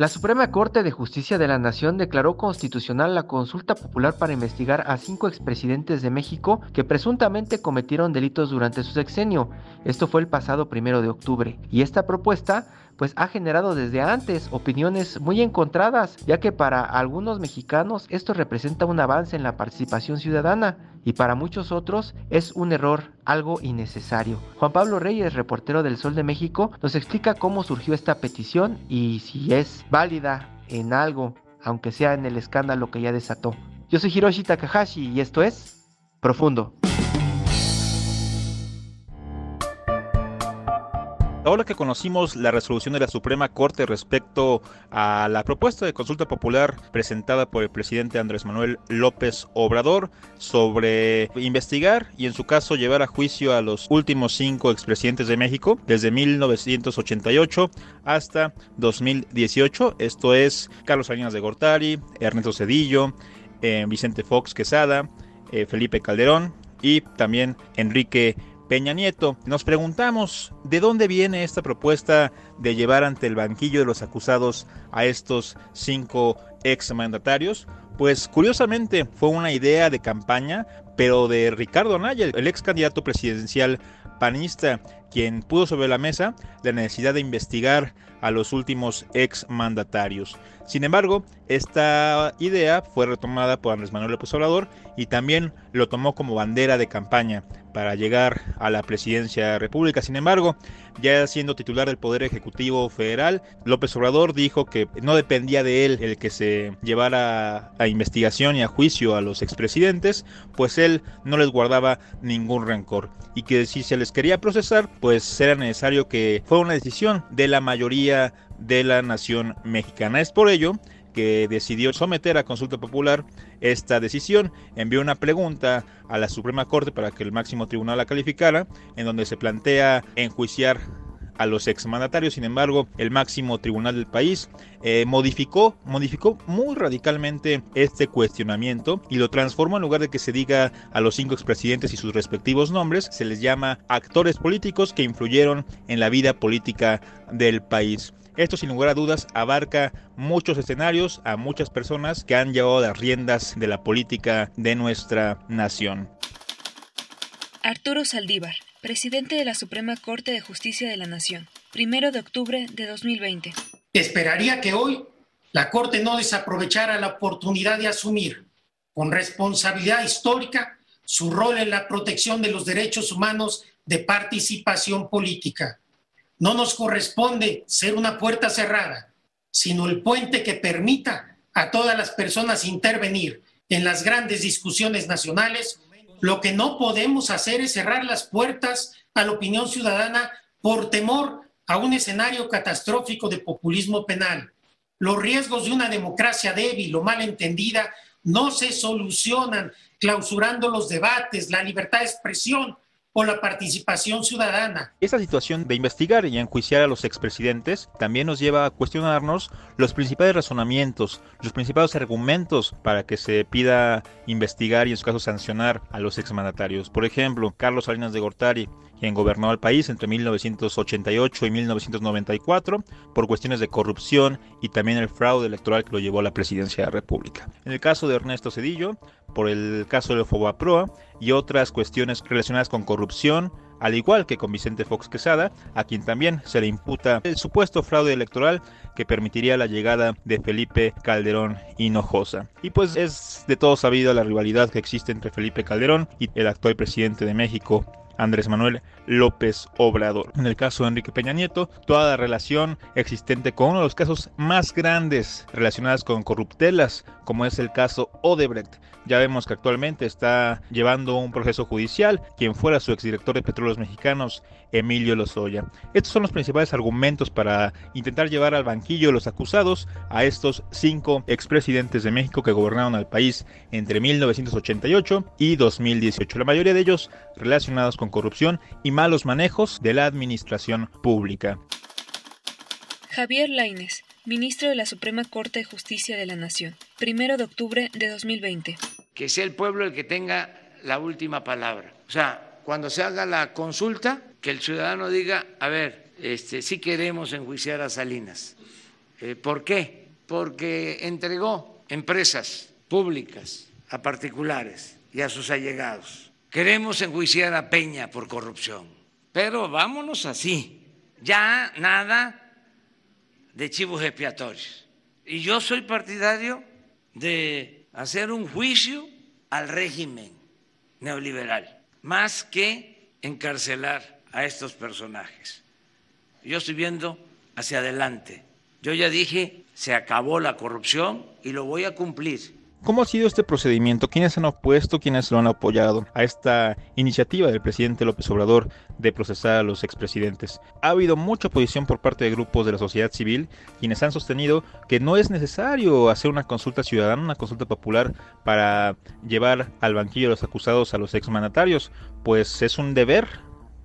La Suprema Corte de Justicia de la Nación declaró constitucional la consulta popular para investigar a cinco expresidentes de México que presuntamente cometieron delitos durante su sexenio. Esto fue el pasado primero de octubre. Y esta propuesta pues ha generado desde antes opiniones muy encontradas, ya que para algunos mexicanos esto representa un avance en la participación ciudadana y para muchos otros es un error, algo innecesario. Juan Pablo Reyes, reportero del Sol de México, nos explica cómo surgió esta petición y si es válida en algo, aunque sea en el escándalo que ya desató. Yo soy Hiroshi Takahashi y esto es Profundo. Ahora que conocimos la resolución de la Suprema Corte respecto a la propuesta de consulta popular presentada por el presidente Andrés Manuel López Obrador sobre investigar y en su caso llevar a juicio a los últimos cinco expresidentes de México desde 1988 hasta 2018, esto es Carlos Salinas de Gortari, Ernesto Cedillo, eh, Vicente Fox Quesada, eh, Felipe Calderón y también Enrique Peña Nieto. Nos preguntamos de dónde viene esta propuesta de llevar ante el banquillo de los acusados a estos cinco exmandatarios. Pues curiosamente fue una idea de campaña, pero de Ricardo Anaya, el ex candidato presidencial panista, quien puso sobre la mesa la necesidad de investigar a los últimos ex mandatarios. Sin embargo, esta idea fue retomada por Andrés Manuel López Obrador y también lo tomó como bandera de campaña para llegar a la presidencia de la República. Sin embargo, ya siendo titular del Poder Ejecutivo Federal, López Obrador dijo que no dependía de él el que se llevara a investigación y a juicio a los expresidentes, pues él no les guardaba ningún rencor y que si se les quería procesar, pues era necesario que fuera una decisión de la mayoría de la nación mexicana. Es por ello que decidió someter a consulta popular esta decisión. Envió una pregunta a la Suprema Corte para que el máximo tribunal la calificara, en donde se plantea enjuiciar a los exmandatarios. Sin embargo, el máximo tribunal del país eh, modificó, modificó muy radicalmente este cuestionamiento y lo transformó en lugar de que se diga a los cinco expresidentes y sus respectivos nombres, se les llama actores políticos que influyeron en la vida política del país. Esto sin lugar a dudas abarca muchos escenarios a muchas personas que han llevado las riendas de la política de nuestra nación. Arturo Saldívar, presidente de la Suprema Corte de Justicia de la Nación, primero de octubre de 2020. Esperaría que hoy la Corte no desaprovechara la oportunidad de asumir con responsabilidad histórica su rol en la protección de los derechos humanos de participación política no nos corresponde ser una puerta cerrada, sino el puente que permita a todas las personas intervenir en las grandes discusiones nacionales. Lo que no podemos hacer es cerrar las puertas a la opinión ciudadana por temor a un escenario catastrófico de populismo penal. Los riesgos de una democracia débil o mal entendida no se solucionan clausurando los debates, la libertad de expresión o la participación ciudadana. Esta situación de investigar y enjuiciar a los expresidentes también nos lleva a cuestionarnos los principales razonamientos, los principales argumentos para que se pida investigar y en su caso sancionar a los exmandatarios. Por ejemplo, Carlos Salinas de Gortari, quien gobernó el país entre 1988 y 1994 por cuestiones de corrupción y también el fraude electoral que lo llevó a la presidencia de la República. En el caso de Ernesto Cedillo, por el caso de Fobaproa y otras cuestiones relacionadas con corrupción, al igual que con Vicente Fox Quesada, a quien también se le imputa el supuesto fraude electoral que permitiría la llegada de Felipe Calderón Hinojosa. Y pues es de todo sabido la rivalidad que existe entre Felipe Calderón y el actual presidente de México, Andrés Manuel López Obrador. En el caso de Enrique Peña Nieto, toda la relación existente con uno de los casos más grandes relacionados con corruptelas, como es el caso Odebrecht. Ya vemos que actualmente está llevando un proceso judicial quien fuera su exdirector de Petróleos Mexicanos, Emilio Lozoya. Estos son los principales argumentos para intentar llevar al banquillo los acusados a estos cinco expresidentes de México que gobernaron al país entre 1988 y 2018. La mayoría de ellos relacionados con corrupción y malos manejos de la administración pública. Javier Laines, ministro de la Suprema Corte de Justicia de la Nación, primero de octubre de 2020. Que sea el pueblo el que tenga la última palabra. O sea, cuando se haga la consulta, que el ciudadano diga, a ver, este, sí queremos enjuiciar a Salinas. Eh, ¿Por qué? Porque entregó empresas públicas a particulares y a sus allegados. Queremos enjuiciar a Peña por corrupción, pero vámonos así. Ya nada de chivos expiatorios. Y yo soy partidario de hacer un juicio al régimen neoliberal, más que encarcelar a estos personajes. Yo estoy viendo hacia adelante. Yo ya dije, se acabó la corrupción y lo voy a cumplir. ¿Cómo ha sido este procedimiento? ¿Quiénes han opuesto, quiénes lo han apoyado a esta iniciativa del presidente López Obrador de procesar a los expresidentes? Ha habido mucha oposición por parte de grupos de la sociedad civil, quienes han sostenido que no es necesario hacer una consulta ciudadana, una consulta popular para llevar al banquillo de los acusados a los exmandatarios, pues es un deber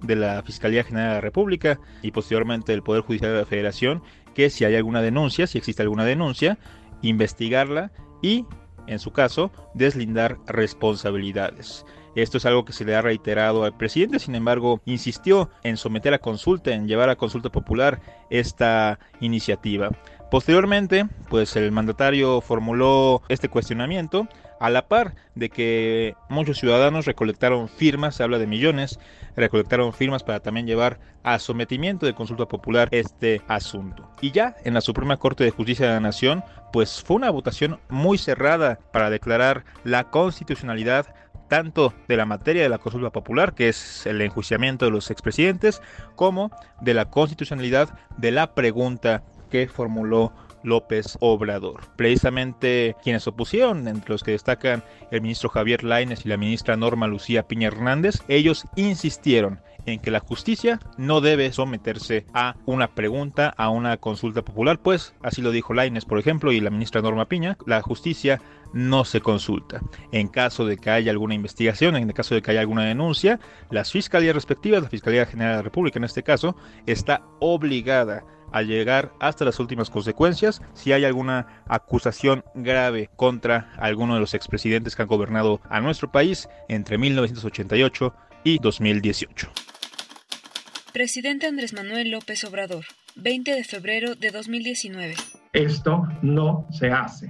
de la Fiscalía General de la República y posteriormente del Poder Judicial de la Federación que si hay alguna denuncia, si existe alguna denuncia, investigarla y en su caso, deslindar responsabilidades. Esto es algo que se le ha reiterado al presidente, sin embargo, insistió en someter a consulta, en llevar a consulta popular esta iniciativa. Posteriormente, pues el mandatario formuló este cuestionamiento a la par de que muchos ciudadanos recolectaron firmas, se habla de millones, recolectaron firmas para también llevar a sometimiento de consulta popular este asunto. Y ya en la Suprema Corte de Justicia de la Nación, pues fue una votación muy cerrada para declarar la constitucionalidad tanto de la materia de la consulta popular, que es el enjuiciamiento de los expresidentes, como de la constitucionalidad de la pregunta que formuló López Obrador. Precisamente quienes opusieron, entre los que destacan el ministro Javier Laines y la ministra Norma Lucía Piña Hernández, ellos insistieron en que la justicia no debe someterse a una pregunta, a una consulta popular, pues así lo dijo Laines, por ejemplo, y la ministra Norma Piña, la justicia no se consulta. En caso de que haya alguna investigación, en caso de que haya alguna denuncia, las fiscalías respectivas, la Fiscalía General de la República en este caso, está obligada a llegar hasta las últimas consecuencias si hay alguna acusación grave contra alguno de los expresidentes que han gobernado a nuestro país entre 1988 y 2018. Presidente Andrés Manuel López Obrador, 20 de febrero de 2019. Esto no se hace.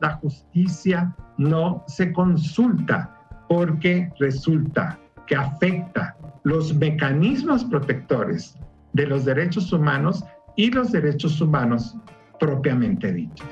La justicia no se consulta porque resulta que afecta los mecanismos protectores de los derechos humanos y los derechos humanos propiamente dichos.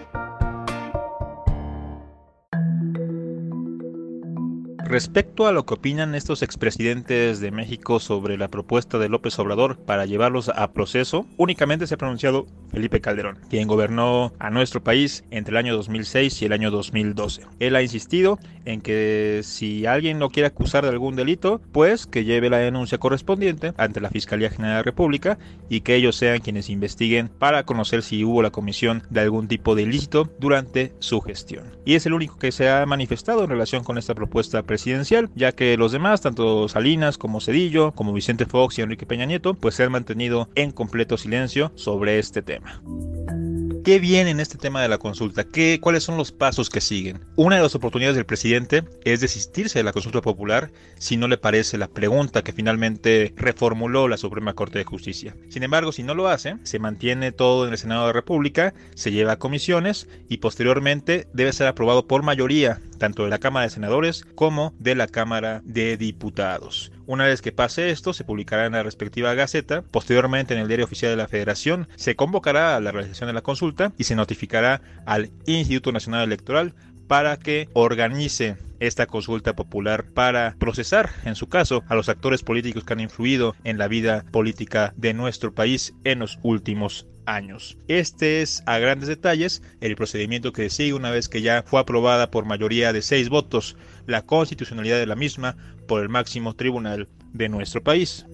Respecto a lo que opinan estos expresidentes de México sobre la propuesta de López Obrador para llevarlos a proceso, únicamente se ha pronunciado Felipe Calderón, quien gobernó a nuestro país entre el año 2006 y el año 2012. Él ha insistido en que si alguien lo quiere acusar de algún delito, pues que lleve la denuncia correspondiente ante la Fiscalía General de la República y que ellos sean quienes investiguen para conocer si hubo la comisión de algún tipo de ilícito durante su gestión. Y es el único que se ha manifestado en relación con esta propuesta presidencial ya que los demás, tanto Salinas como Cedillo, como Vicente Fox y Enrique Peña Nieto, pues se han mantenido en completo silencio sobre este tema. ¿Qué viene en este tema de la consulta? ¿Qué, ¿Cuáles son los pasos que siguen? Una de las oportunidades del presidente es desistirse de la consulta popular si no le parece la pregunta que finalmente reformuló la Suprema Corte de Justicia. Sin embargo, si no lo hace, se mantiene todo en el Senado de la República, se lleva a comisiones y posteriormente debe ser aprobado por mayoría tanto de la Cámara de Senadores como de la Cámara de Diputados. Una vez que pase esto, se publicará en la respectiva Gaceta, posteriormente en el Diario Oficial de la Federación, se convocará a la realización de la consulta y se notificará al Instituto Nacional Electoral para que organice esta consulta popular para procesar, en su caso, a los actores políticos que han influido en la vida política de nuestro país en los últimos años. Este es a grandes detalles el procedimiento que sigue una vez que ya fue aprobada por mayoría de seis votos la constitucionalidad de la misma por el máximo tribunal de nuestro país.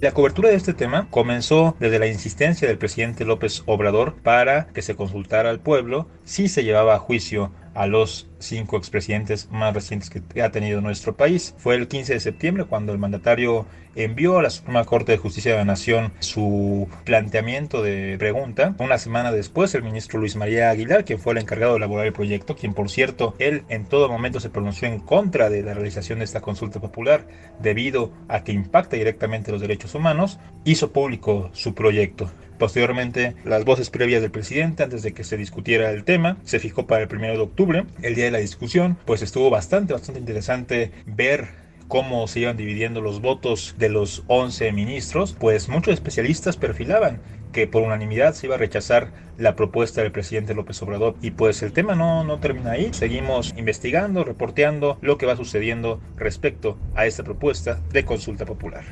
La cobertura de este tema comenzó desde la insistencia del presidente López Obrador para que se consultara al pueblo si se llevaba a juicio a los cinco expresidentes más recientes que ha tenido nuestro país. Fue el 15 de septiembre cuando el mandatario envió a la Suprema Corte de Justicia de la Nación su planteamiento de pregunta. Una semana después, el ministro Luis María Aguilar, quien fue el encargado de elaborar el proyecto, quien por cierto, él en todo momento se pronunció en contra de la realización de esta consulta popular debido a que impacta directamente los derechos humanos, hizo público su proyecto. Posteriormente, las voces previas del presidente antes de que se discutiera el tema se fijó para el 1 de octubre, el día de la discusión, pues estuvo bastante, bastante interesante ver cómo se iban dividiendo los votos de los 11 ministros, pues muchos especialistas perfilaban que por unanimidad se iba a rechazar la propuesta del presidente López Obrador. Y pues el tema no, no termina ahí. Seguimos investigando, reporteando lo que va sucediendo respecto a esta propuesta de consulta popular.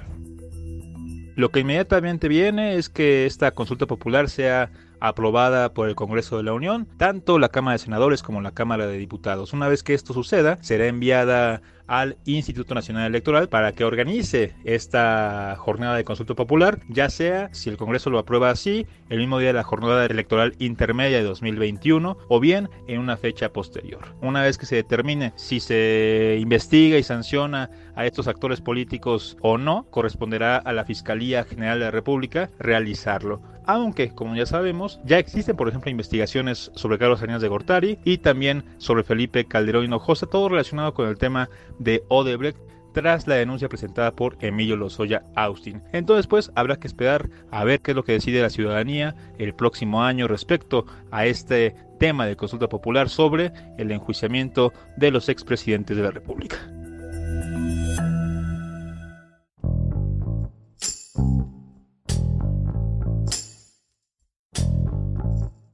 Lo que inmediatamente viene es que esta consulta popular sea aprobada por el Congreso de la Unión, tanto la Cámara de Senadores como la Cámara de Diputados. Una vez que esto suceda, será enviada al Instituto Nacional Electoral para que organice esta jornada de consulta popular, ya sea, si el Congreso lo aprueba así, el mismo día de la jornada electoral intermedia de 2021 o bien en una fecha posterior. Una vez que se determine si se investiga y sanciona a estos actores políticos o no, corresponderá a la Fiscalía General de la República realizarlo aunque, como ya sabemos, ya existen, por ejemplo, investigaciones sobre Carlos Salinas de Gortari y también sobre Felipe Calderón Hinojosa, todo relacionado con el tema de Odebrecht tras la denuncia presentada por Emilio Lozoya Austin. Entonces, pues, habrá que esperar a ver qué es lo que decide la ciudadanía el próximo año respecto a este tema de consulta popular sobre el enjuiciamiento de los expresidentes de la República.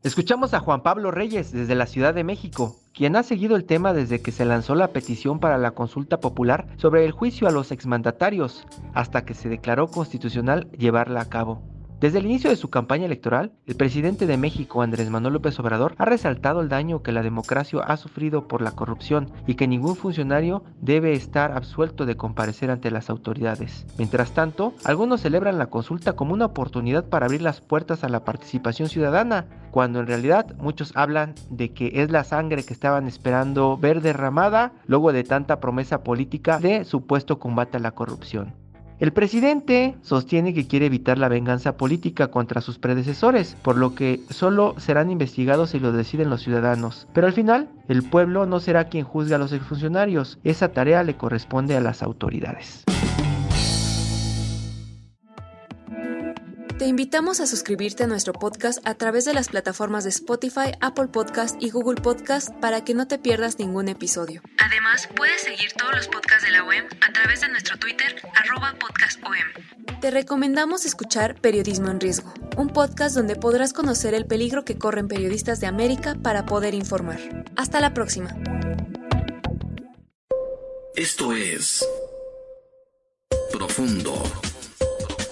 Escuchamos a Juan Pablo Reyes desde la Ciudad de México, quien ha seguido el tema desde que se lanzó la petición para la consulta popular sobre el juicio a los exmandatarios, hasta que se declaró constitucional llevarla a cabo. Desde el inicio de su campaña electoral, el presidente de México, Andrés Manuel López Obrador, ha resaltado el daño que la democracia ha sufrido por la corrupción y que ningún funcionario debe estar absuelto de comparecer ante las autoridades. Mientras tanto, algunos celebran la consulta como una oportunidad para abrir las puertas a la participación ciudadana, cuando en realidad muchos hablan de que es la sangre que estaban esperando ver derramada luego de tanta promesa política de supuesto combate a la corrupción. El presidente sostiene que quiere evitar la venganza política contra sus predecesores, por lo que solo serán investigados si lo deciden los ciudadanos. Pero al final, el pueblo no será quien juzgue a los exfuncionarios, esa tarea le corresponde a las autoridades. Te invitamos a suscribirte a nuestro podcast a través de las plataformas de Spotify, Apple Podcast y Google Podcast para que no te pierdas ningún episodio. Además, puedes seguir todos los podcasts de la OEM a través de nuestro Twitter, arroba podcastom. Te recomendamos escuchar Periodismo en Riesgo, un podcast donde podrás conocer el peligro que corren periodistas de América para poder informar. Hasta la próxima. Esto es Profundo